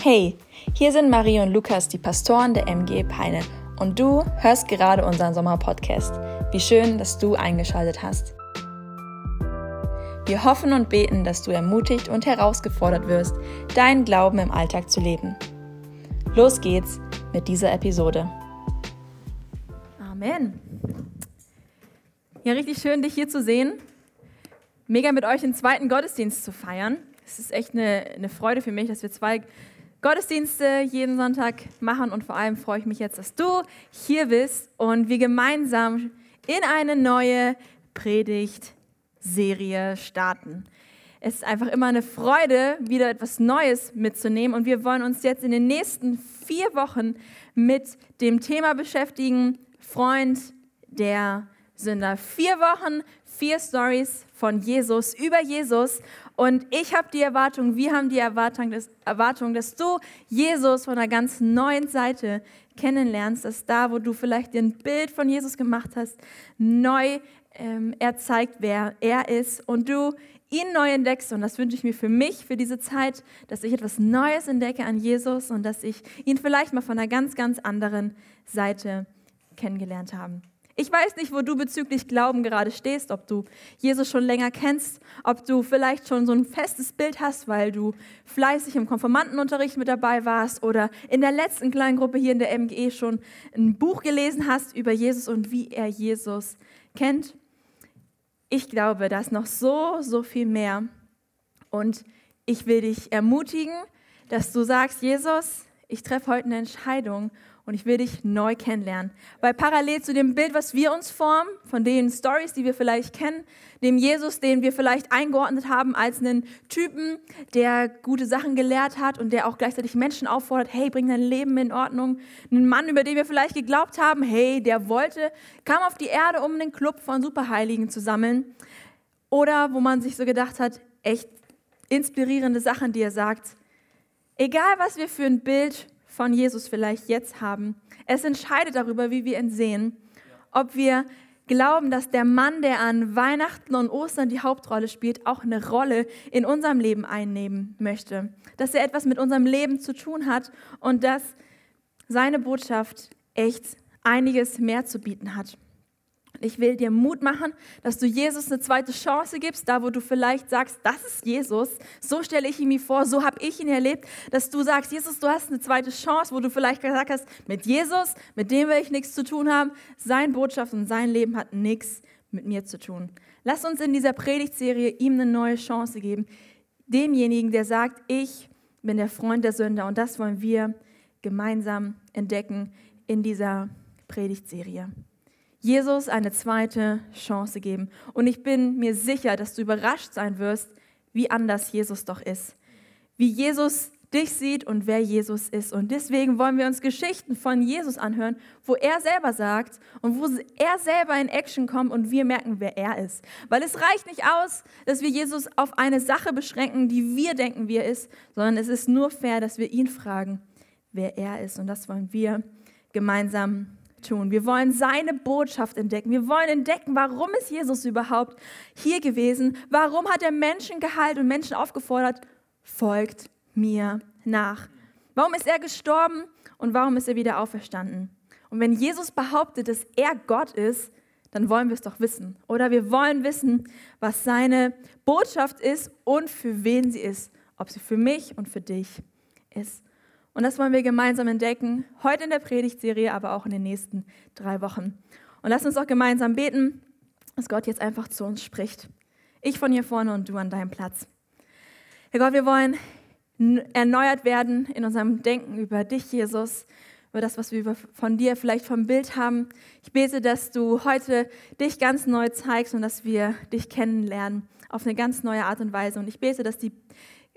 Hey, hier sind Marie und Lukas, die Pastoren der MG Peine. Und du hörst gerade unseren Sommerpodcast. Wie schön, dass du eingeschaltet hast. Wir hoffen und beten, dass du ermutigt und herausgefordert wirst, deinen Glauben im Alltag zu leben. Los geht's mit dieser Episode. Amen. Ja, richtig schön, dich hier zu sehen. Mega mit euch den zweiten Gottesdienst zu feiern. Es ist echt eine, eine Freude für mich, dass wir zwei Gottesdienste jeden Sonntag machen und vor allem freue ich mich jetzt, dass du hier bist und wir gemeinsam in eine neue Predigtserie starten. Es ist einfach immer eine Freude, wieder etwas Neues mitzunehmen und wir wollen uns jetzt in den nächsten vier Wochen mit dem Thema beschäftigen, Freund der Sünder. Vier Wochen, vier Stories von Jesus, über Jesus und ich habe die Erwartung, wir haben die Erwartung dass, Erwartung, dass du Jesus von einer ganz neuen Seite kennenlernst, dass da, wo du vielleicht dir ein Bild von Jesus gemacht hast, neu ähm, er zeigt, wer er ist und du ihn neu entdeckst. Und das wünsche ich mir für mich, für diese Zeit, dass ich etwas Neues entdecke an Jesus und dass ich ihn vielleicht mal von einer ganz, ganz anderen Seite kennengelernt habe. Ich weiß nicht, wo du bezüglich Glauben gerade stehst, ob du Jesus schon länger kennst, ob du vielleicht schon so ein festes Bild hast, weil du fleißig im Konformantenunterricht mit dabei warst oder in der letzten kleinen Gruppe hier in der MGE schon ein Buch gelesen hast über Jesus und wie er Jesus kennt. Ich glaube, da ist noch so, so viel mehr. Und ich will dich ermutigen, dass du sagst, Jesus, ich treffe heute eine Entscheidung und ich will dich neu kennenlernen. Weil parallel zu dem Bild, was wir uns formen, von den Stories, die wir vielleicht kennen, dem Jesus, den wir vielleicht eingeordnet haben als einen Typen, der gute Sachen gelehrt hat und der auch gleichzeitig Menschen auffordert, hey, bring dein Leben in Ordnung. Einen Mann, über den wir vielleicht geglaubt haben, hey, der wollte, kam auf die Erde, um einen Club von Superheiligen zu sammeln. Oder wo man sich so gedacht hat, echt inspirierende Sachen, die er sagt. Egal, was wir für ein Bild von Jesus vielleicht jetzt haben. Es entscheidet darüber, wie wir ihn sehen. Ob wir glauben, dass der Mann, der an Weihnachten und Ostern die Hauptrolle spielt, auch eine Rolle in unserem Leben einnehmen möchte. Dass er etwas mit unserem Leben zu tun hat und dass seine Botschaft echt einiges mehr zu bieten hat. Ich will dir Mut machen, dass du Jesus eine zweite Chance gibst, da wo du vielleicht sagst, das ist Jesus, so stelle ich ihn mir vor, so habe ich ihn erlebt, dass du sagst, Jesus, du hast eine zweite Chance, wo du vielleicht gesagt hast, mit Jesus, mit dem will ich nichts zu tun haben, sein Botschaft und sein Leben hat nichts mit mir zu tun. Lass uns in dieser Predigtserie ihm eine neue Chance geben, demjenigen, der sagt, ich bin der Freund der Sünder und das wollen wir gemeinsam entdecken in dieser Predigtserie. Jesus eine zweite Chance geben. Und ich bin mir sicher, dass du überrascht sein wirst, wie anders Jesus doch ist. Wie Jesus dich sieht und wer Jesus ist. Und deswegen wollen wir uns Geschichten von Jesus anhören, wo er selber sagt und wo er selber in Action kommt und wir merken, wer er ist. Weil es reicht nicht aus, dass wir Jesus auf eine Sache beschränken, die wir denken, wie er ist, sondern es ist nur fair, dass wir ihn fragen, wer er ist. Und das wollen wir gemeinsam tun. Wir wollen seine Botschaft entdecken. Wir wollen entdecken, warum ist Jesus überhaupt hier gewesen? Warum hat er Menschen geheilt und Menschen aufgefordert, folgt mir nach? Warum ist er gestorben und warum ist er wieder auferstanden? Und wenn Jesus behauptet, dass er Gott ist, dann wollen wir es doch wissen. Oder wir wollen wissen, was seine Botschaft ist und für wen sie ist. Ob sie für mich und für dich ist. Und das wollen wir gemeinsam entdecken, heute in der Predigtserie, aber auch in den nächsten drei Wochen. Und lass uns auch gemeinsam beten, dass Gott jetzt einfach zu uns spricht. Ich von hier vorne und du an deinem Platz. Herr Gott, wir wollen erneuert werden in unserem Denken über dich, Jesus, über das, was wir von dir vielleicht vom Bild haben. Ich bete, dass du heute dich ganz neu zeigst und dass wir dich kennenlernen auf eine ganz neue Art und Weise. Und ich bete, dass die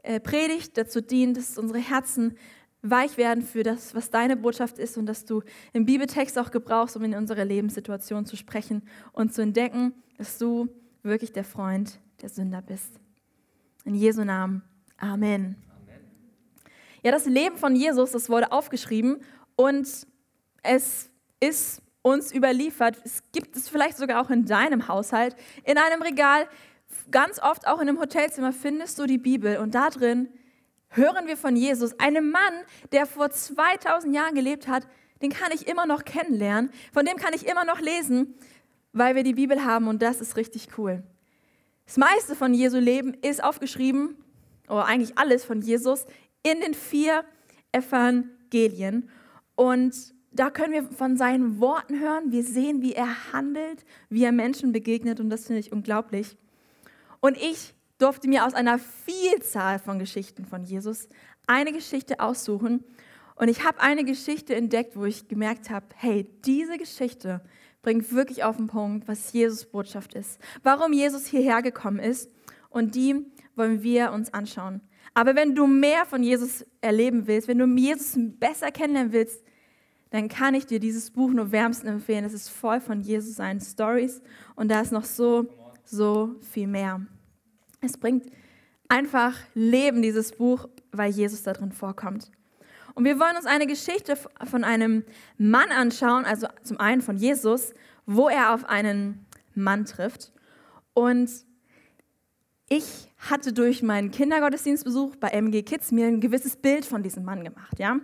äh, Predigt dazu dient, dass unsere Herzen weich werden für das, was deine Botschaft ist und dass du im Bibeltext auch gebrauchst, um in unsere Lebenssituation zu sprechen und zu entdecken, dass du wirklich der Freund der Sünder bist. In Jesu Namen. Amen. Amen. Ja, das Leben von Jesus, das wurde aufgeschrieben und es ist uns überliefert. Es gibt es vielleicht sogar auch in deinem Haushalt. In einem Regal, ganz oft auch in einem Hotelzimmer findest du die Bibel und da drin hören wir von Jesus, einem Mann, der vor 2000 Jahren gelebt hat, den kann ich immer noch kennenlernen, von dem kann ich immer noch lesen, weil wir die Bibel haben und das ist richtig cool. Das meiste von Jesu Leben ist aufgeschrieben, oder eigentlich alles von Jesus, in den vier Evangelien. Und da können wir von seinen Worten hören. Wir sehen, wie er handelt, wie er Menschen begegnet. Und das finde ich unglaublich. Und ich durfte mir aus einer Vielzahl von Geschichten von Jesus eine Geschichte aussuchen. Und ich habe eine Geschichte entdeckt, wo ich gemerkt habe, hey, diese Geschichte bringt wirklich auf den Punkt, was Jesus Botschaft ist, warum Jesus hierher gekommen ist. Und die wollen wir uns anschauen. Aber wenn du mehr von Jesus erleben willst, wenn du Jesus besser kennenlernen willst, dann kann ich dir dieses Buch nur wärmsten empfehlen. Es ist voll von Jesus seinen Stories und da ist noch so, so viel mehr. Es bringt einfach Leben, dieses Buch, weil Jesus da drin vorkommt. Und wir wollen uns eine Geschichte von einem Mann anschauen, also zum einen von Jesus, wo er auf einen Mann trifft. Und ich hatte durch meinen Kindergottesdienstbesuch bei MG Kids mir ein gewisses Bild von diesem Mann gemacht. Ja?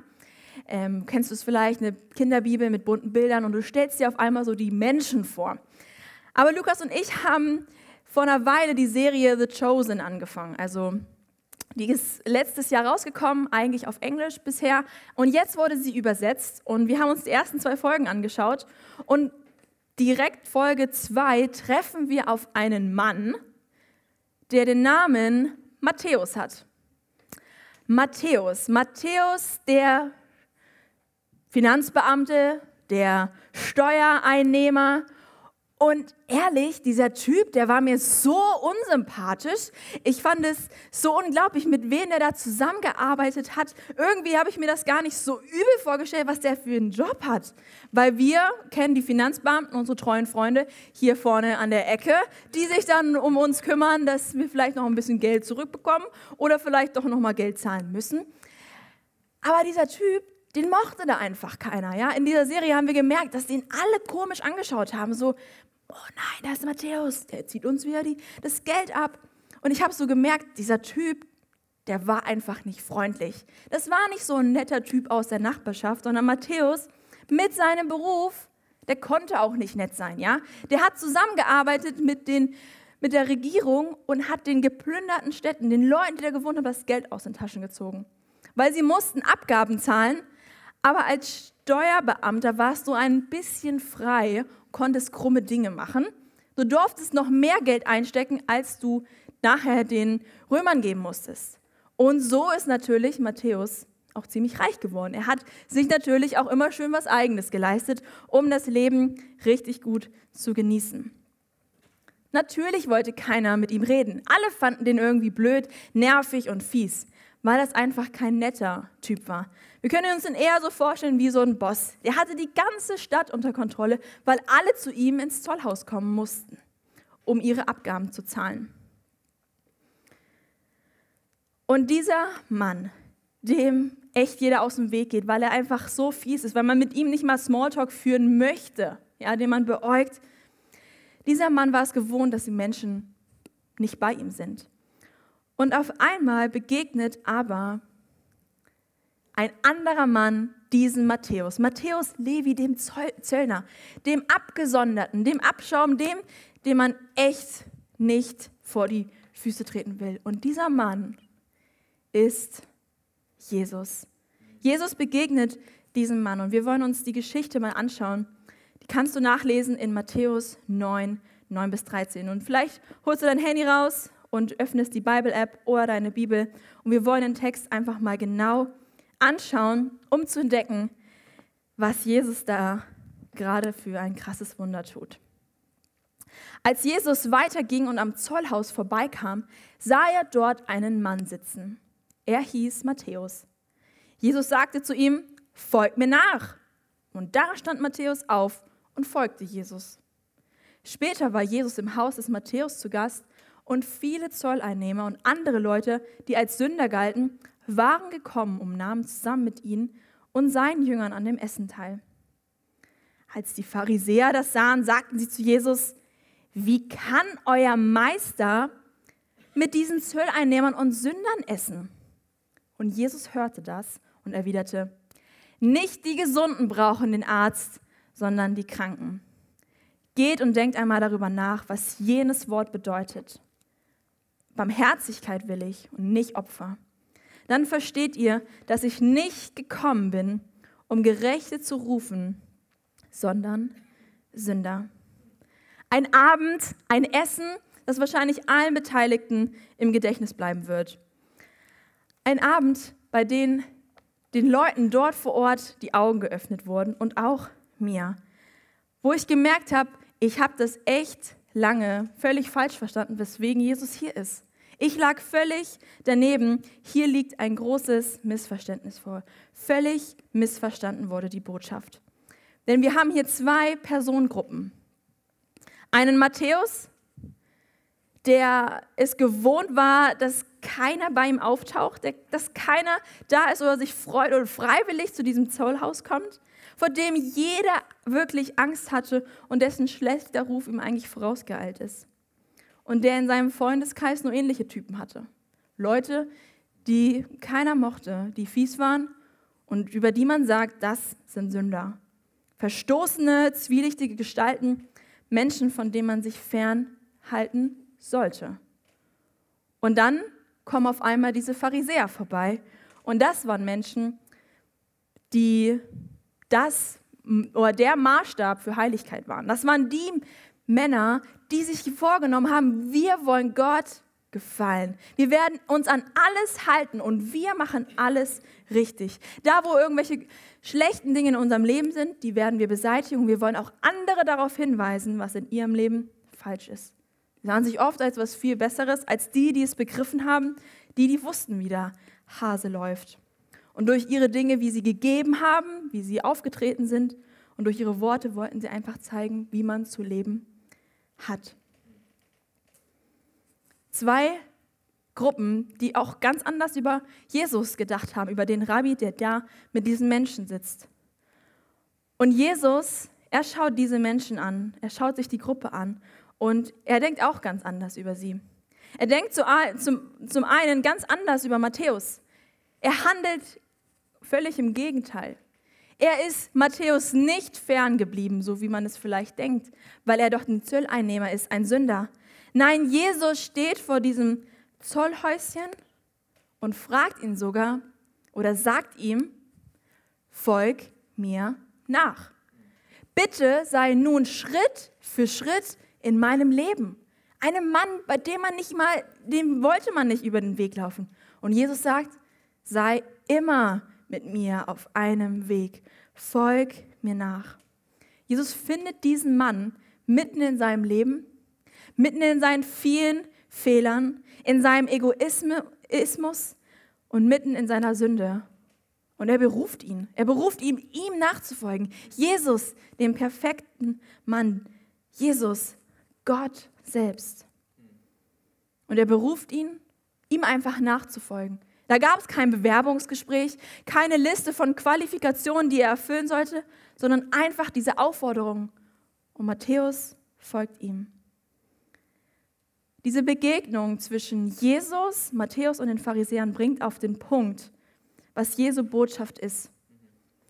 Ähm, kennst du es vielleicht, eine Kinderbibel mit bunten Bildern und du stellst dir auf einmal so die Menschen vor. Aber Lukas und ich haben vor einer Weile die Serie The Chosen angefangen. Also die ist letztes Jahr rausgekommen, eigentlich auf Englisch bisher. Und jetzt wurde sie übersetzt und wir haben uns die ersten zwei Folgen angeschaut. Und direkt Folge 2 treffen wir auf einen Mann, der den Namen Matthäus hat. Matthäus, Matthäus, der Finanzbeamte, der Steuereinnehmer und ehrlich, dieser Typ, der war mir so unsympathisch. Ich fand es so unglaublich, mit wem er da zusammengearbeitet hat. Irgendwie habe ich mir das gar nicht so übel vorgestellt, was der für einen Job hat. Weil wir kennen die Finanzbeamten, unsere treuen Freunde hier vorne an der Ecke, die sich dann um uns kümmern, dass wir vielleicht noch ein bisschen Geld zurückbekommen oder vielleicht doch noch mal Geld zahlen müssen. Aber dieser Typ, den mochte da einfach keiner. Ja? In dieser Serie haben wir gemerkt, dass den alle komisch angeschaut haben. So, oh nein, da ist Matthäus, der zieht uns wieder die, das Geld ab. Und ich habe so gemerkt, dieser Typ, der war einfach nicht freundlich. Das war nicht so ein netter Typ aus der Nachbarschaft, sondern Matthäus mit seinem Beruf, der konnte auch nicht nett sein, ja? Der hat zusammengearbeitet mit, den, mit der Regierung und hat den geplünderten Städten, den Leuten, die da gewohnt haben, das Geld aus den Taschen gezogen. Weil sie mussten Abgaben zahlen, aber als Steuerbeamter warst du ein bisschen frei konntest krumme Dinge machen. Du durftest noch mehr Geld einstecken, als du nachher den Römern geben musstest. Und so ist natürlich Matthäus auch ziemlich reich geworden. Er hat sich natürlich auch immer schön was Eigenes geleistet, um das Leben richtig gut zu genießen. Natürlich wollte keiner mit ihm reden. Alle fanden den irgendwie blöd, nervig und fies weil das einfach kein netter Typ war. Wir können uns ihn eher so vorstellen wie so ein Boss. Der hatte die ganze Stadt unter Kontrolle, weil alle zu ihm ins Zollhaus kommen mussten, um ihre Abgaben zu zahlen. Und dieser Mann, dem echt jeder aus dem Weg geht, weil er einfach so fies ist, weil man mit ihm nicht mal Smalltalk führen möchte, ja, den man beäugt. Dieser Mann war es gewohnt, dass die Menschen nicht bei ihm sind. Und auf einmal begegnet aber ein anderer Mann diesen Matthäus. Matthäus Levi, dem Zöllner, dem Abgesonderten, dem Abschaum, dem, dem man echt nicht vor die Füße treten will. Und dieser Mann ist Jesus. Jesus begegnet diesem Mann und wir wollen uns die Geschichte mal anschauen. Die kannst du nachlesen in Matthäus 9, 9 bis 13. Und vielleicht holst du dein Handy raus und öffnest die Bible-App oder deine Bibel. Und wir wollen den Text einfach mal genau anschauen, um zu entdecken, was Jesus da gerade für ein krasses Wunder tut. Als Jesus weiterging und am Zollhaus vorbeikam, sah er dort einen Mann sitzen. Er hieß Matthäus. Jesus sagte zu ihm, Folg mir nach. Und da stand Matthäus auf und folgte Jesus. Später war Jesus im Haus des Matthäus zu Gast und viele Zolleinnehmer und andere Leute, die als Sünder galten, waren gekommen und nahmen zusammen mit ihnen und seinen Jüngern an dem Essen teil. Als die Pharisäer das sahen, sagten sie zu Jesus, wie kann euer Meister mit diesen Zölleinnehmern und Sündern essen? Und Jesus hörte das und erwiderte, nicht die Gesunden brauchen den Arzt, sondern die Kranken. Geht und denkt einmal darüber nach, was jenes Wort bedeutet. Barmherzigkeit will ich und nicht Opfer. Dann versteht ihr, dass ich nicht gekommen bin, um Gerechte zu rufen, sondern Sünder. Ein Abend, ein Essen, das wahrscheinlich allen Beteiligten im Gedächtnis bleiben wird. Ein Abend, bei dem den Leuten dort vor Ort die Augen geöffnet wurden und auch mir, wo ich gemerkt habe, ich habe das echt lange völlig falsch verstanden, weswegen Jesus hier ist. Ich lag völlig daneben. Hier liegt ein großes Missverständnis vor. Völlig missverstanden wurde die Botschaft. Denn wir haben hier zwei Personengruppen. Einen Matthäus, der es gewohnt war, dass keiner bei ihm auftaucht, dass keiner da ist oder sich freut oder freiwillig zu diesem Zollhaus kommt, vor dem jeder wirklich Angst hatte und dessen schlechter Ruf ihm eigentlich vorausgeeilt ist. Und der in seinem Freundeskreis nur ähnliche Typen hatte. Leute, die keiner mochte, die fies waren und über die man sagt, das sind Sünder. Verstoßene, zwielichtige Gestalten, Menschen, von denen man sich fernhalten sollte. Und dann kommen auf einmal diese Pharisäer vorbei. Und das waren Menschen, die das oder der Maßstab für Heiligkeit waren. Das waren die Männer, die sich vorgenommen haben, wir wollen Gott gefallen. Wir werden uns an alles halten und wir machen alles richtig. Da, wo irgendwelche schlechten Dinge in unserem Leben sind, die werden wir beseitigen. Wir wollen auch andere darauf hinweisen, was in ihrem Leben falsch ist. Sie sahen sich oft als etwas viel Besseres, als die, die es begriffen haben, die, die wussten, wie der Hase läuft. Und durch ihre Dinge, wie sie gegeben haben, wie sie aufgetreten sind und durch ihre Worte wollten sie einfach zeigen, wie man zu leben hat. Zwei Gruppen, die auch ganz anders über Jesus gedacht haben, über den Rabbi, der da mit diesen Menschen sitzt. Und Jesus, er schaut diese Menschen an, er schaut sich die Gruppe an und er denkt auch ganz anders über sie. Er denkt zum, einen ganz anders über Matthäus. Er handelt völlig im Gegenteil. Er ist Matthäus nicht ferngeblieben, so wie man es vielleicht denkt, weil er doch ein Zölleinnehmer ist, ein Sünder. Nein, Jesus steht vor diesem Zollhäuschen und fragt ihn sogar oder sagt ihm, folg mir nach. Bitte sei nun Schritt für Schritt in meinem Leben. Einem Mann, bei dem man nicht mal, dem wollte man nicht über den Weg laufen. Und Jesus sagt, sei immer mit mir auf einem Weg. Folg mir nach. Jesus findet diesen Mann mitten in seinem Leben, mitten in seinen vielen Fehlern, in seinem Egoismus und mitten in seiner Sünde. Und er beruft ihn. Er beruft ihn, ihm nachzufolgen. Jesus, dem perfekten Mann. Jesus, Gott selbst. Und er beruft ihn, ihm einfach nachzufolgen. Da gab es kein Bewerbungsgespräch, keine Liste von Qualifikationen, die er erfüllen sollte, sondern einfach diese Aufforderung. Und Matthäus folgt ihm. Diese Begegnung zwischen Jesus, Matthäus und den Pharisäern bringt auf den Punkt, was Jesu Botschaft ist.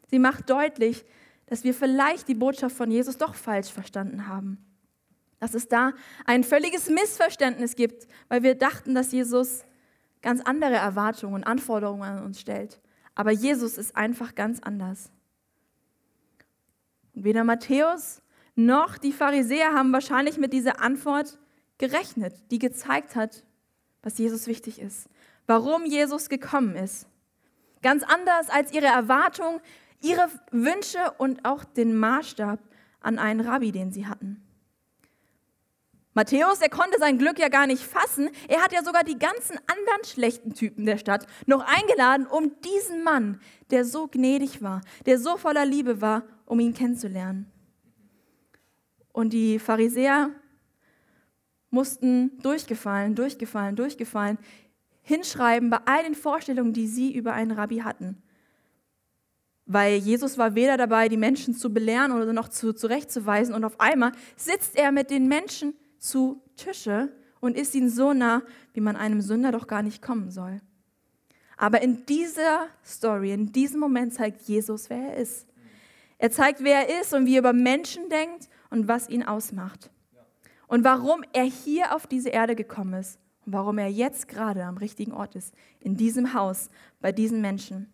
Sie macht deutlich, dass wir vielleicht die Botschaft von Jesus doch falsch verstanden haben dass es da ein völliges Missverständnis gibt, weil wir dachten, dass Jesus ganz andere Erwartungen und Anforderungen an uns stellt. Aber Jesus ist einfach ganz anders. Weder Matthäus noch die Pharisäer haben wahrscheinlich mit dieser Antwort gerechnet, die gezeigt hat, was Jesus wichtig ist, warum Jesus gekommen ist. Ganz anders als ihre Erwartungen, ihre Wünsche und auch den Maßstab an einen Rabbi, den sie hatten. Matthäus, er konnte sein Glück ja gar nicht fassen. Er hat ja sogar die ganzen anderen schlechten Typen der Stadt noch eingeladen, um diesen Mann, der so gnädig war, der so voller Liebe war, um ihn kennenzulernen. Und die Pharisäer mussten durchgefallen, durchgefallen, durchgefallen hinschreiben bei all den Vorstellungen, die sie über einen Rabbi hatten. Weil Jesus war weder dabei, die Menschen zu belehren oder noch zu, zurechtzuweisen. Und auf einmal sitzt er mit den Menschen zu Tische und ist ihnen so nah, wie man einem Sünder doch gar nicht kommen soll. Aber in dieser Story, in diesem Moment zeigt Jesus, wer er ist. Er zeigt, wer er ist und wie er über Menschen denkt und was ihn ausmacht. Und warum er hier auf diese Erde gekommen ist und warum er jetzt gerade am richtigen Ort ist, in diesem Haus, bei diesen Menschen.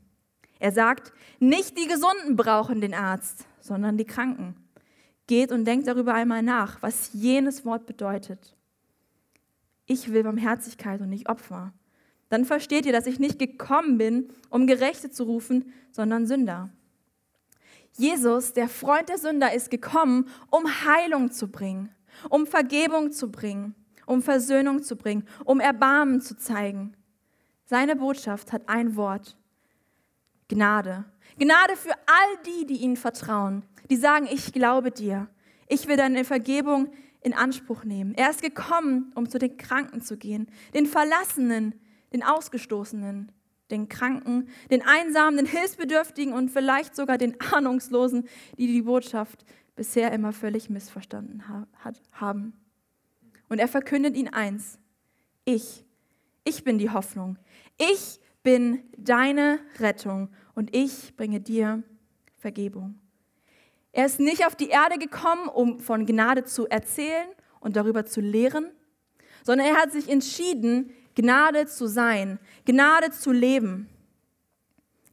Er sagt, nicht die Gesunden brauchen den Arzt, sondern die Kranken. Geht und denkt darüber einmal nach, was jenes Wort bedeutet. Ich will Barmherzigkeit und nicht Opfer. Dann versteht ihr, dass ich nicht gekommen bin, um Gerechte zu rufen, sondern Sünder. Jesus, der Freund der Sünder, ist gekommen, um Heilung zu bringen, um Vergebung zu bringen, um Versöhnung zu bringen, um Erbarmen zu zeigen. Seine Botschaft hat ein Wort. Gnade. Gnade für all die, die ihnen vertrauen, die sagen, ich glaube dir. Ich will deine Vergebung in Anspruch nehmen. Er ist gekommen, um zu den Kranken zu gehen, den Verlassenen, den Ausgestoßenen, den Kranken, den Einsamen, den Hilfsbedürftigen und vielleicht sogar den Ahnungslosen, die die Botschaft bisher immer völlig missverstanden haben. Und er verkündet ihnen eins, ich, ich bin die Hoffnung, ich bin deine Rettung und ich bringe dir Vergebung. Er ist nicht auf die Erde gekommen, um von Gnade zu erzählen und darüber zu lehren, sondern er hat sich entschieden, Gnade zu sein, Gnade zu leben.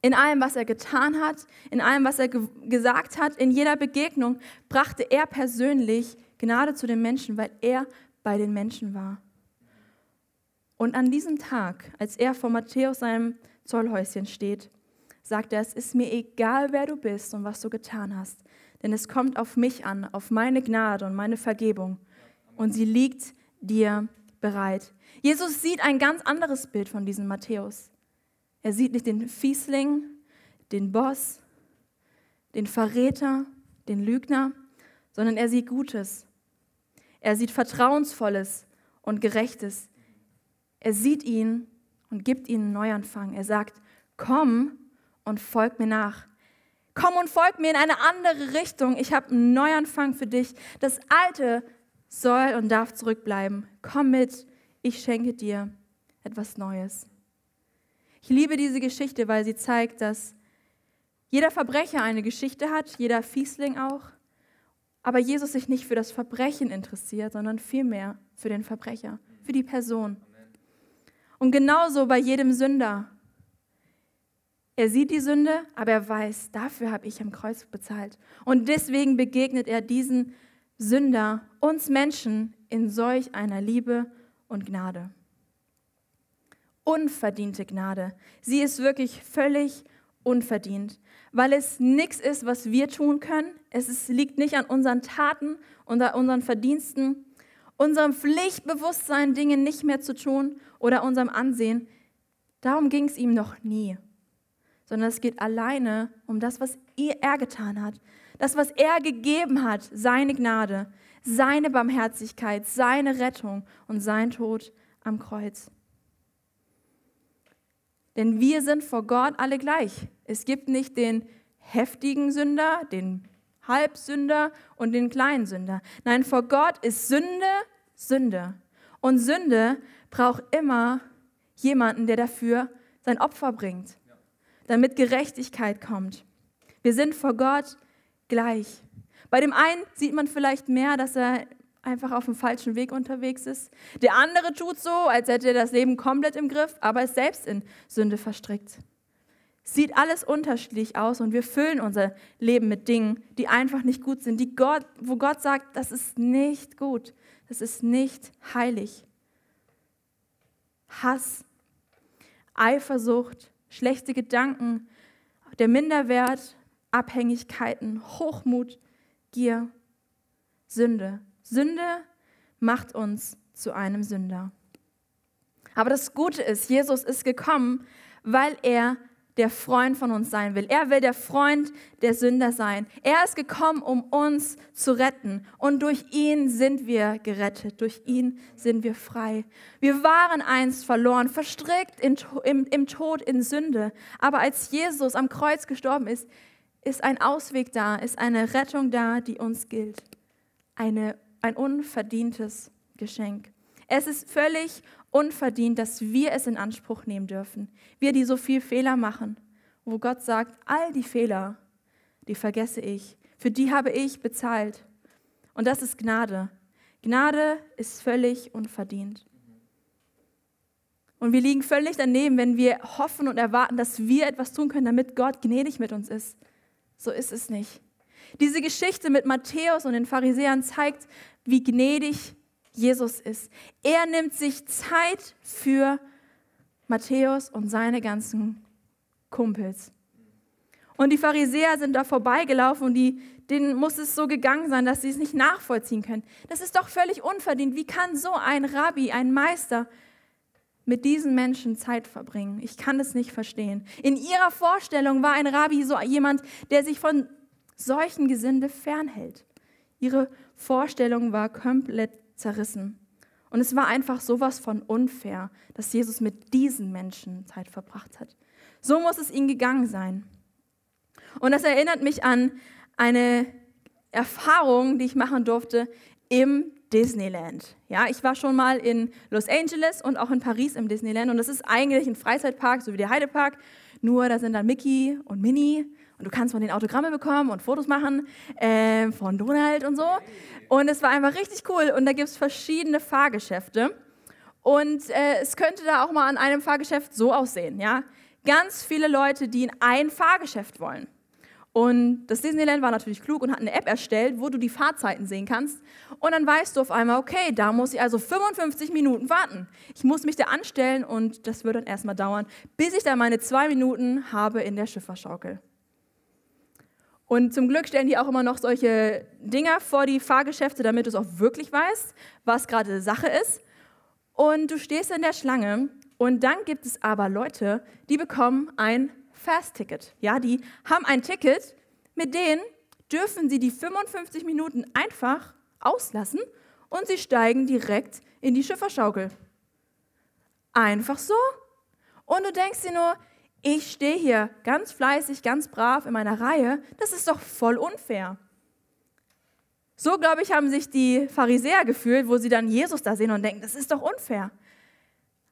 In allem, was er getan hat, in allem, was er ge gesagt hat, in jeder Begegnung brachte er persönlich Gnade zu den Menschen, weil er bei den Menschen war. Und an diesem Tag, als er vor Matthäus seinem Zollhäuschen steht, sagt er, es ist mir egal, wer du bist und was du getan hast, denn es kommt auf mich an, auf meine Gnade und meine Vergebung. Und sie liegt dir bereit. Jesus sieht ein ganz anderes Bild von diesem Matthäus. Er sieht nicht den Fiesling, den Boss, den Verräter, den Lügner, sondern er sieht Gutes. Er sieht Vertrauensvolles und Gerechtes. Er sieht ihn und gibt ihnen einen Neuanfang. Er sagt, komm und folg mir nach. Komm und folg mir in eine andere Richtung. Ich habe einen Neuanfang für dich. Das Alte soll und darf zurückbleiben. Komm mit, ich schenke dir etwas Neues. Ich liebe diese Geschichte, weil sie zeigt, dass jeder Verbrecher eine Geschichte hat, jeder Fiesling auch, aber Jesus sich nicht für das Verbrechen interessiert, sondern vielmehr für den Verbrecher, für die Person. Und genauso bei jedem Sünder. Er sieht die Sünde, aber er weiß, dafür habe ich am Kreuz bezahlt. Und deswegen begegnet er diesen Sünder, uns Menschen, in solch einer Liebe und Gnade. Unverdiente Gnade. Sie ist wirklich völlig unverdient, weil es nichts ist, was wir tun können. Es ist, liegt nicht an unseren Taten an unseren Verdiensten, unserem Pflichtbewusstsein, Dinge nicht mehr zu tun oder unserem Ansehen. Darum ging es ihm noch nie, sondern es geht alleine um das, was er getan hat, das, was er gegeben hat, seine Gnade, seine Barmherzigkeit, seine Rettung und sein Tod am Kreuz. Denn wir sind vor Gott alle gleich. Es gibt nicht den heftigen Sünder, den Halbsünder und den kleinen Sünder. Nein, vor Gott ist Sünde Sünde. Und Sünde braucht immer jemanden, der dafür sein Opfer bringt, damit Gerechtigkeit kommt. Wir sind vor Gott gleich. Bei dem einen sieht man vielleicht mehr, dass er einfach auf dem falschen Weg unterwegs ist. Der andere tut so, als hätte er das Leben komplett im Griff, aber ist selbst in Sünde verstrickt. Sieht alles unterschiedlich aus und wir füllen unser Leben mit Dingen, die einfach nicht gut sind, die Gott, wo Gott sagt, das ist nicht gut, das ist nicht heilig. Hass, Eifersucht, schlechte Gedanken, der Minderwert, Abhängigkeiten, Hochmut, Gier, Sünde. Sünde macht uns zu einem Sünder. Aber das Gute ist, Jesus ist gekommen, weil er der Freund von uns sein will. Er will der Freund der Sünder sein. Er ist gekommen, um uns zu retten. Und durch ihn sind wir gerettet. Durch ihn sind wir frei. Wir waren einst verloren, verstrickt in, im, im Tod, in Sünde. Aber als Jesus am Kreuz gestorben ist, ist ein Ausweg da, ist eine Rettung da, die uns gilt. Eine, ein unverdientes Geschenk. Es ist völlig unverdient, dass wir es in Anspruch nehmen dürfen. Wir, die so viel Fehler machen, wo Gott sagt, all die Fehler, die vergesse ich, für die habe ich bezahlt. Und das ist Gnade. Gnade ist völlig unverdient. Und wir liegen völlig daneben, wenn wir hoffen und erwarten, dass wir etwas tun können, damit Gott gnädig mit uns ist. So ist es nicht. Diese Geschichte mit Matthäus und den Pharisäern zeigt, wie gnädig Jesus ist. Er nimmt sich Zeit für Matthäus und seine ganzen Kumpels. Und die Pharisäer sind da vorbeigelaufen und die, denen muss es so gegangen sein, dass sie es nicht nachvollziehen können. Das ist doch völlig unverdient. Wie kann so ein Rabbi, ein Meister mit diesen Menschen Zeit verbringen? Ich kann es nicht verstehen. In ihrer Vorstellung war ein Rabbi so jemand, der sich von solchen Gesinde fernhält. Ihre Vorstellung war komplett zerrissen. Und es war einfach sowas von unfair, dass Jesus mit diesen Menschen Zeit verbracht hat. So muss es ihnen gegangen sein. Und das erinnert mich an eine Erfahrung, die ich machen durfte im Disneyland. Ja, ich war schon mal in Los Angeles und auch in Paris im Disneyland und das ist eigentlich ein Freizeitpark, so wie der Heidepark, nur da sind dann Mickey und Minnie und du kannst von den Autogramme bekommen und Fotos machen äh, von Donald und so. Und es war einfach richtig cool. Und da gibt es verschiedene Fahrgeschäfte. Und äh, es könnte da auch mal an einem Fahrgeschäft so aussehen. Ja? Ganz viele Leute, die in ein Fahrgeschäft wollen. Und das Disneyland war natürlich klug und hat eine App erstellt, wo du die Fahrzeiten sehen kannst. Und dann weißt du auf einmal, okay, da muss ich also 55 Minuten warten. Ich muss mich da anstellen und das wird dann erstmal dauern, bis ich da meine zwei Minuten habe in der Schifferschaukel. Und zum Glück stellen die auch immer noch solche Dinger vor die Fahrgeschäfte, damit du es auch wirklich weißt, was gerade Sache ist. Und du stehst in der Schlange und dann gibt es aber Leute, die bekommen ein Fast-Ticket. Ja, die haben ein Ticket, mit denen dürfen sie die 55 Minuten einfach auslassen und sie steigen direkt in die Schifferschaukel. Einfach so. Und du denkst dir nur, ich stehe hier ganz fleißig, ganz brav in meiner Reihe, das ist doch voll unfair. So, glaube ich, haben sich die Pharisäer gefühlt, wo sie dann Jesus da sehen und denken, das ist doch unfair.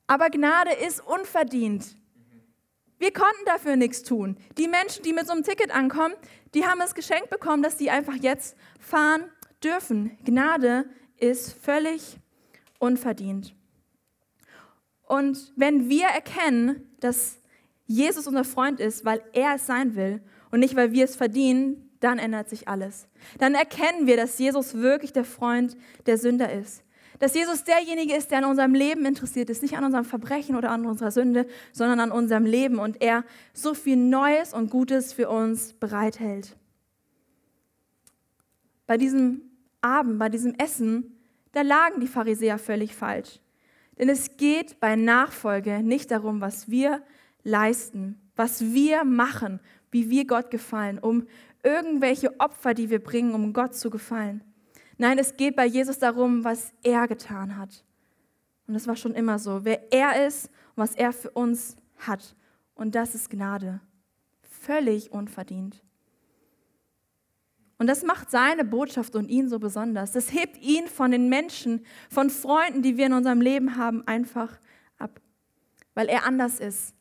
Aber Gnade ist unverdient. Wir konnten dafür nichts tun. Die Menschen, die mit so einem Ticket ankommen, die haben es geschenkt bekommen, dass sie einfach jetzt fahren dürfen. Gnade ist völlig unverdient. Und wenn wir erkennen, dass Jesus unser Freund ist, weil er es sein will und nicht, weil wir es verdienen, dann ändert sich alles. Dann erkennen wir, dass Jesus wirklich der Freund der Sünder ist. Dass Jesus derjenige ist, der an unserem Leben interessiert ist, nicht an unserem Verbrechen oder an unserer Sünde, sondern an unserem Leben und er so viel Neues und Gutes für uns bereithält. Bei diesem Abend, bei diesem Essen, da lagen die Pharisäer völlig falsch. Denn es geht bei Nachfolge nicht darum, was wir leisten, was wir machen, wie wir Gott gefallen, um irgendwelche Opfer, die wir bringen, um Gott zu gefallen. Nein, es geht bei Jesus darum, was er getan hat. Und das war schon immer so, wer er ist und was er für uns hat. Und das ist Gnade. Völlig unverdient. Und das macht seine Botschaft und ihn so besonders. Das hebt ihn von den Menschen, von Freunden, die wir in unserem Leben haben, einfach ab, weil er anders ist.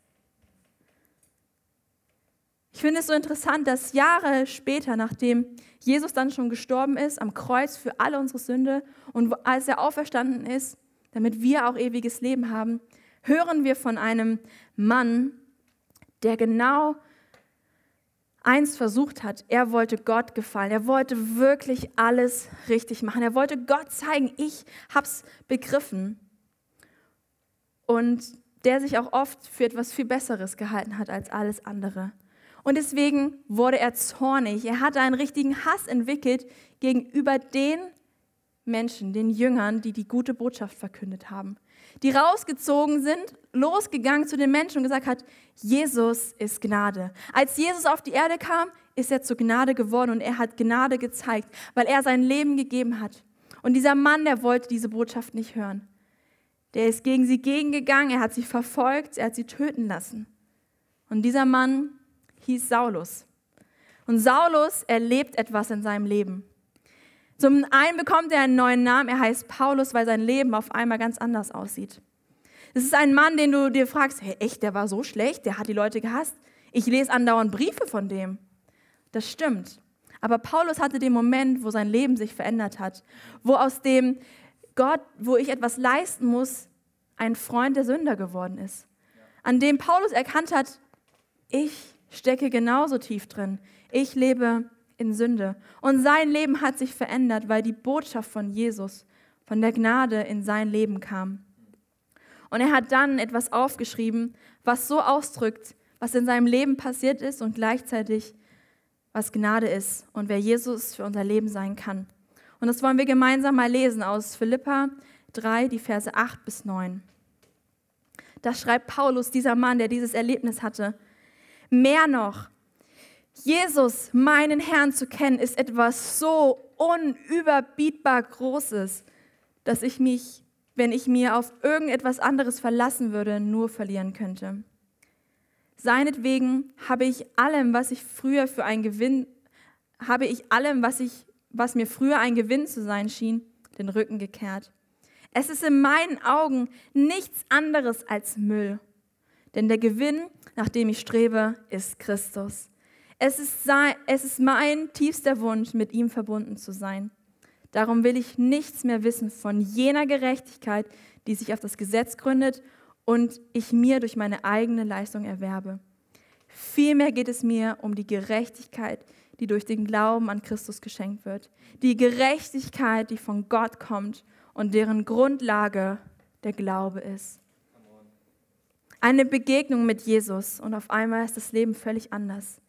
Ich finde es so interessant, dass Jahre später, nachdem Jesus dann schon gestorben ist am Kreuz für alle unsere Sünde und als er auferstanden ist, damit wir auch ewiges Leben haben, hören wir von einem Mann, der genau eins versucht hat. Er wollte Gott gefallen. Er wollte wirklich alles richtig machen. Er wollte Gott zeigen, ich hab's begriffen. Und der sich auch oft für etwas viel Besseres gehalten hat als alles andere. Und deswegen wurde er zornig. Er hatte einen richtigen Hass entwickelt gegenüber den Menschen, den Jüngern, die die gute Botschaft verkündet haben. Die rausgezogen sind, losgegangen zu den Menschen und gesagt hat, Jesus ist Gnade. Als Jesus auf die Erde kam, ist er zur Gnade geworden und er hat Gnade gezeigt, weil er sein Leben gegeben hat. Und dieser Mann, der wollte diese Botschaft nicht hören. Der ist gegen sie gegengegangen, er hat sie verfolgt, er hat sie töten lassen. Und dieser Mann hieß Saulus. Und Saulus erlebt etwas in seinem Leben. Zum einen bekommt er einen neuen Namen, er heißt Paulus, weil sein Leben auf einmal ganz anders aussieht. Es ist ein Mann, den du dir fragst, hey, echt, der war so schlecht, der hat die Leute gehasst. Ich lese andauernd Briefe von dem. Das stimmt. Aber Paulus hatte den Moment, wo sein Leben sich verändert hat, wo aus dem Gott, wo ich etwas leisten muss, ein Freund der Sünder geworden ist. An dem Paulus erkannt hat, ich stecke genauso tief drin. Ich lebe in Sünde. Und sein Leben hat sich verändert, weil die Botschaft von Jesus, von der Gnade in sein Leben kam. Und er hat dann etwas aufgeschrieben, was so ausdrückt, was in seinem Leben passiert ist und gleichzeitig was Gnade ist und wer Jesus für unser Leben sein kann. Und das wollen wir gemeinsam mal lesen aus Philippa 3, die Verse 8 bis 9. Da schreibt Paulus, dieser Mann, der dieses Erlebnis hatte, mehr noch, Jesus, meinen Herrn zu kennen, ist etwas so unüberbietbar Großes, dass ich mich, wenn ich mir auf irgendetwas anderes verlassen würde, nur verlieren könnte. Seinetwegen habe ich allem, was ich früher für ein Gewinn, habe ich allem, was ich, was mir früher ein Gewinn zu sein schien, den Rücken gekehrt. Es ist in meinen Augen nichts anderes als Müll. Denn der Gewinn, nach dem ich strebe, ist Christus. Es ist, sein, es ist mein tiefster Wunsch, mit ihm verbunden zu sein. Darum will ich nichts mehr wissen von jener Gerechtigkeit, die sich auf das Gesetz gründet und ich mir durch meine eigene Leistung erwerbe. Vielmehr geht es mir um die Gerechtigkeit, die durch den Glauben an Christus geschenkt wird. Die Gerechtigkeit, die von Gott kommt und deren Grundlage der Glaube ist. Eine Begegnung mit Jesus und auf einmal ist das Leben völlig anders.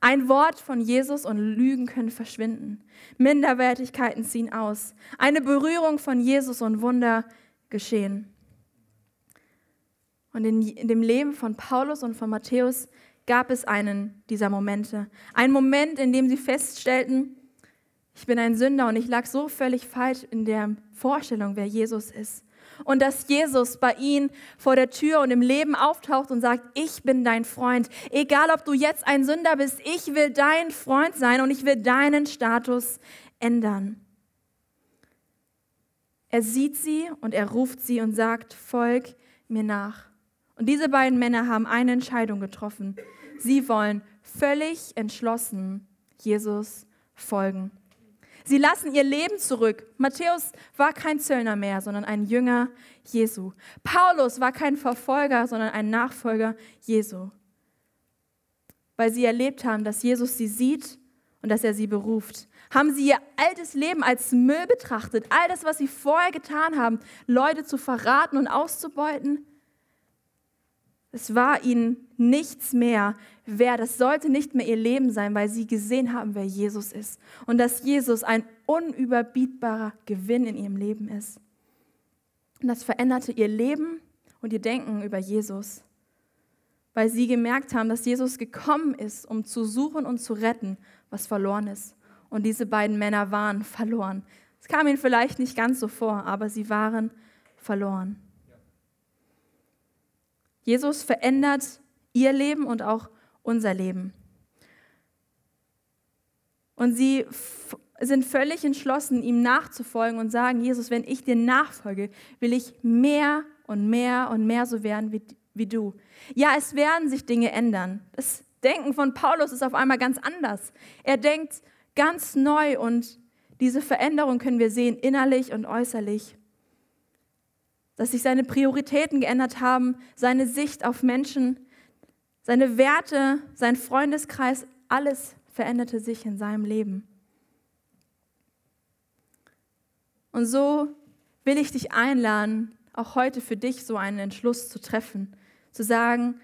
Ein Wort von Jesus und Lügen können verschwinden. Minderwertigkeiten ziehen aus. Eine Berührung von Jesus und Wunder geschehen. Und in, dem Leben von Paulus und von Matthäus gab es einen dieser Momente. Ein Moment, in dem sie feststellten, ich bin ein Sünder und ich lag so völlig falsch in der Vorstellung, wer Jesus ist und dass Jesus bei ihnen vor der Tür und im Leben auftaucht und sagt, ich bin dein Freund. Egal, ob du jetzt ein Sünder bist, ich will dein Freund sein und ich will deinen Status ändern. Er sieht sie und er ruft sie und sagt, folg mir nach. Und diese beiden Männer haben eine Entscheidung getroffen. Sie wollen völlig entschlossen Jesus folgen. Sie lassen ihr Leben zurück. Matthäus war kein Zöllner mehr, sondern ein Jünger Jesu. Paulus war kein Verfolger, sondern ein Nachfolger Jesu. Weil sie erlebt haben, dass Jesus sie sieht und dass er sie beruft. Haben sie ihr altes Leben als Müll betrachtet, all das, was sie vorher getan haben, Leute zu verraten und auszubeuten? Es war ihnen nichts mehr wert. Es sollte nicht mehr ihr Leben sein, weil sie gesehen haben, wer Jesus ist. Und dass Jesus ein unüberbietbarer Gewinn in ihrem Leben ist. Und das veränderte ihr Leben und ihr Denken über Jesus. Weil sie gemerkt haben, dass Jesus gekommen ist, um zu suchen und zu retten, was verloren ist. Und diese beiden Männer waren verloren. Es kam ihnen vielleicht nicht ganz so vor, aber sie waren verloren. Jesus verändert ihr Leben und auch unser Leben. Und sie sind völlig entschlossen, ihm nachzufolgen und sagen, Jesus, wenn ich dir nachfolge, will ich mehr und mehr und mehr so werden wie, wie du. Ja, es werden sich Dinge ändern. Das Denken von Paulus ist auf einmal ganz anders. Er denkt ganz neu und diese Veränderung können wir sehen, innerlich und äußerlich dass sich seine Prioritäten geändert haben, seine Sicht auf Menschen, seine Werte, sein Freundeskreis, alles veränderte sich in seinem Leben. Und so will ich dich einladen, auch heute für dich so einen Entschluss zu treffen, zu sagen,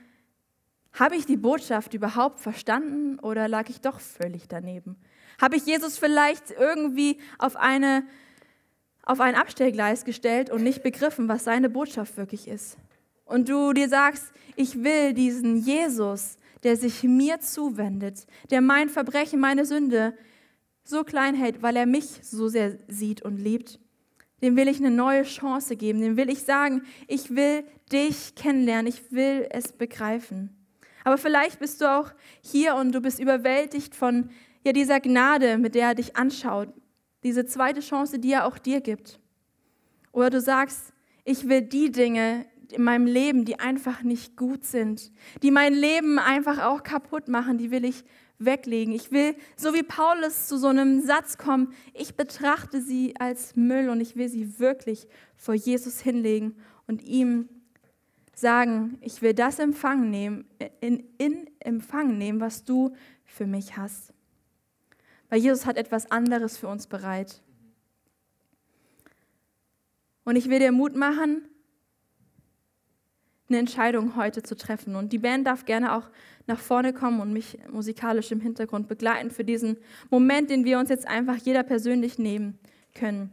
habe ich die Botschaft überhaupt verstanden oder lag ich doch völlig daneben? Habe ich Jesus vielleicht irgendwie auf eine auf ein Abstellgleis gestellt und nicht begriffen, was seine Botschaft wirklich ist. Und du dir sagst, ich will diesen Jesus, der sich mir zuwendet, der mein Verbrechen, meine Sünde so klein hält, weil er mich so sehr sieht und liebt, dem will ich eine neue Chance geben, dem will ich sagen, ich will dich kennenlernen, ich will es begreifen. Aber vielleicht bist du auch hier und du bist überwältigt von ja, dieser Gnade, mit der er dich anschaut, Diese zweite Chance, die er auch dir gibt. Oder du sagst, ich will die Dinge in meinem Leben, die einfach nicht gut sind, die mein Leben einfach auch kaputt machen, die will ich weglegen. Ich will, so wie Paulus zu so einem Satz kommen, ich betrachte sie als Müll und ich will sie wirklich vor Jesus hinlegen und ihm sagen, ich will das Empfang nehmen, in, in Empfang nehmen, was du für mich hast. Weil Jesus hat etwas anderes für uns bereit. Und ich will dir Mut machen, eine Entscheidung heute zu treffen. Und die Band darf gerne auch nach vorne kommen und mich musikalisch im Hintergrund begleiten für diesen Moment, den wir uns jetzt einfach jeder persönlich nehmen können.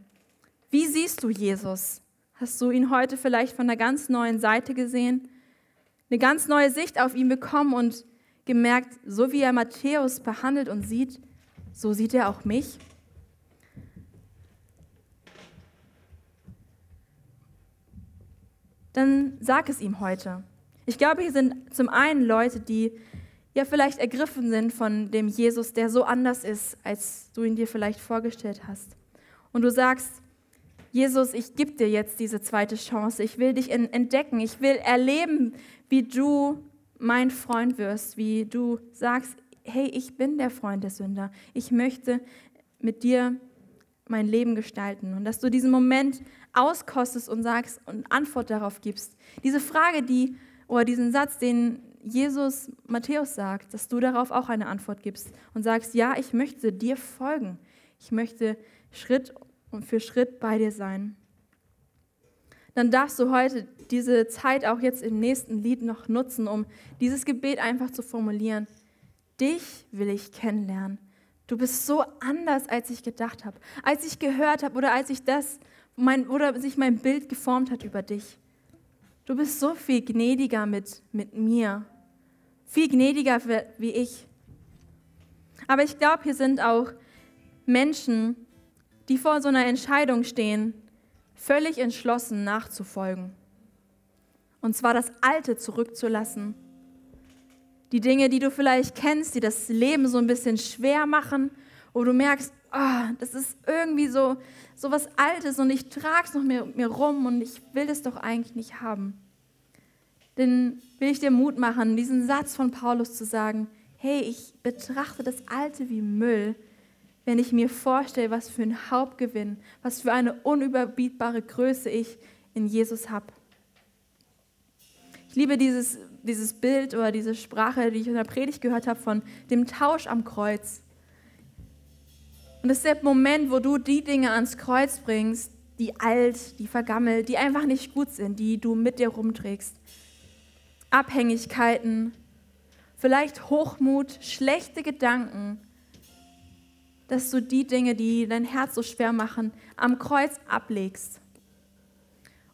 Wie siehst du Jesus? Hast du ihn heute vielleicht von einer ganz neuen Seite gesehen? Eine ganz neue Sicht auf ihn bekommen und gemerkt, so wie er Matthäus behandelt und sieht, so sieht er auch mich? Dann sag es ihm heute. Ich glaube, hier sind zum einen Leute, die ja vielleicht ergriffen sind von dem Jesus, der so anders ist, als du ihn dir vielleicht vorgestellt hast. Und du sagst, Jesus, ich gebe dir jetzt diese zweite Chance. Ich will dich entdecken. Ich will erleben, wie du mein Freund wirst, wie du sagst, hey, ich bin der Freund der Sünder. Ich möchte mit dir mein Leben gestalten. Und dass du diesen Moment auskostest und sagst und Antwort darauf gibst. Diese Frage, die oder diesen Satz, den Jesus Matthäus sagt, dass du darauf auch eine Antwort gibst und sagst, ja, ich möchte dir folgen. Ich möchte Schritt für Schritt bei dir sein. Dann darfst du heute diese Zeit auch jetzt im nächsten Lied noch nutzen, um dieses Gebet einfach zu formulieren. Dich will ich kennenlernen. Du bist so anders, als ich gedacht habe, als ich gehört habe oder als ich das, mein, oder sich mein Bild geformt hat über dich. Du bist so viel gnädiger mit, mit mir, viel gnädiger wie ich. Aber ich glaube, hier sind auch Menschen, die vor so einer Entscheidung stehen, völlig entschlossen nachzufolgen. Und zwar das Alte zurückzulassen. Die Dinge, die du vielleicht kennst, die das Leben so ein bisschen schwer machen, wo du merkst, oh, das ist irgendwie so, so was Altes und ich trage es noch mit mir rum und ich will das doch eigentlich nicht haben. Denn will ich dir Mut machen, diesen Satz von Paulus zu sagen, hey, ich betrachte das Alte wie Müll, wenn ich mir vorstelle, was für ein Hauptgewinn, was für eine unüberbietbare Größe ich in Jesus habe. Ich liebe dieses, dieses Bild oder diese Sprache, die ich in der Predigt gehört habe, von dem Tausch am Kreuz. Und das ist der Moment, wo du die Dinge ans Kreuz bringst, die alt, die vergammelt, die einfach nicht gut sind, die du mit dir rumträgst. Abhängigkeiten, vielleicht Hochmut, schlechte Gedanken, dass du die Dinge, die dein Herz so schwer machen, am Kreuz ablegst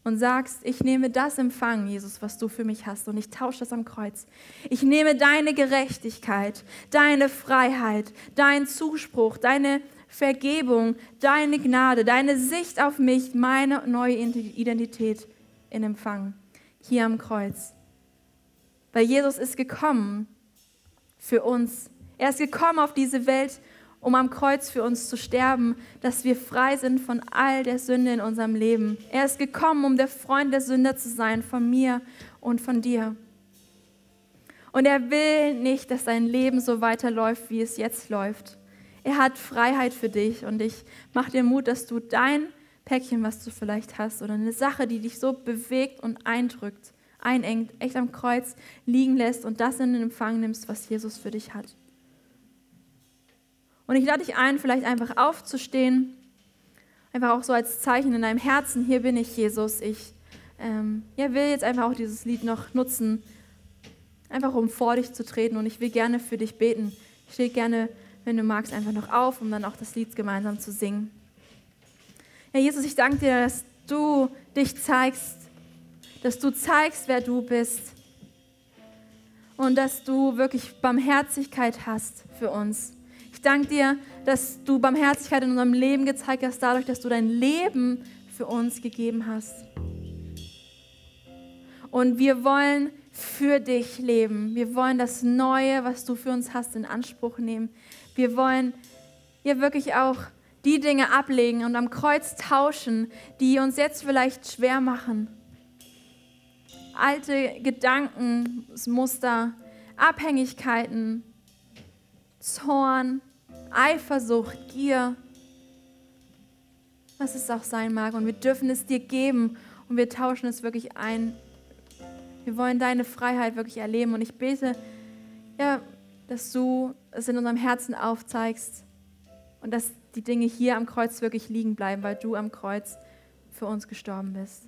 und sagst, ich nehme das Empfang, Jesus, was du für mich hast und ich tausche das am Kreuz. Ich nehme deine Gerechtigkeit, deine Freiheit, deinen Zuspruch, deine Vergebung, deine Gnade, deine Sicht auf mich, meine neue Identität in Empfang. Hier am Kreuz. Weil Jesus ist gekommen für uns. Er ist gekommen auf diese Welt, um am Kreuz für uns zu sterben, dass wir frei sind von all der Sünde in unserem Leben. Er ist gekommen, um der Freund der Sünder zu sein, von mir und von dir. Und er will nicht, dass dein Leben so weiterläuft, wie es jetzt läuft. Er hat Freiheit für dich und ich mache dir Mut, dass du dein Päckchen, was du vielleicht hast, oder eine Sache, die dich so bewegt und eindrückt, einengt, echt am Kreuz liegen lässt und das in den Empfang nimmst, was Jesus für dich hat. Und ich lade dich ein, vielleicht einfach aufzustehen, einfach auch so als Zeichen in deinem Herzen, hier bin ich, Jesus. Ich ähm, ja, will jetzt einfach auch dieses Lied noch nutzen, einfach um vor dich zu treten und ich will gerne für dich beten. Ich stehe gerne wenn du magst, einfach noch auf, um dann auch das Lied gemeinsam zu singen. Ja, Jesus, ich danke dir, dass du dich zeigst, dass du zeigst, wer du bist und dass du wirklich Barmherzigkeit hast für uns. Danke dir, dass du Barmherzigkeit in unserem Leben gezeigt hast, dadurch, dass du dein Leben für uns gegeben hast. Und wir wollen für dich leben. Wir wollen das Neue, was du für uns hast, in Anspruch nehmen. Wir wollen ja wirklich auch die Dinge ablegen und am Kreuz tauschen, die uns jetzt vielleicht schwer machen. Alte Gedanken, Muster, Abhängigkeiten, Zorn, Eifersucht, Gier, was es auch sein mag. Und wir dürfen es dir geben und wir tauschen es wirklich ein. Wir wollen deine Freiheit wirklich erleben. Und ich bete, ja, dass du es in unserem Herzen aufzeigst und dass die Dinge hier am Kreuz wirklich liegen bleiben, weil du am Kreuz für uns gestorben bist.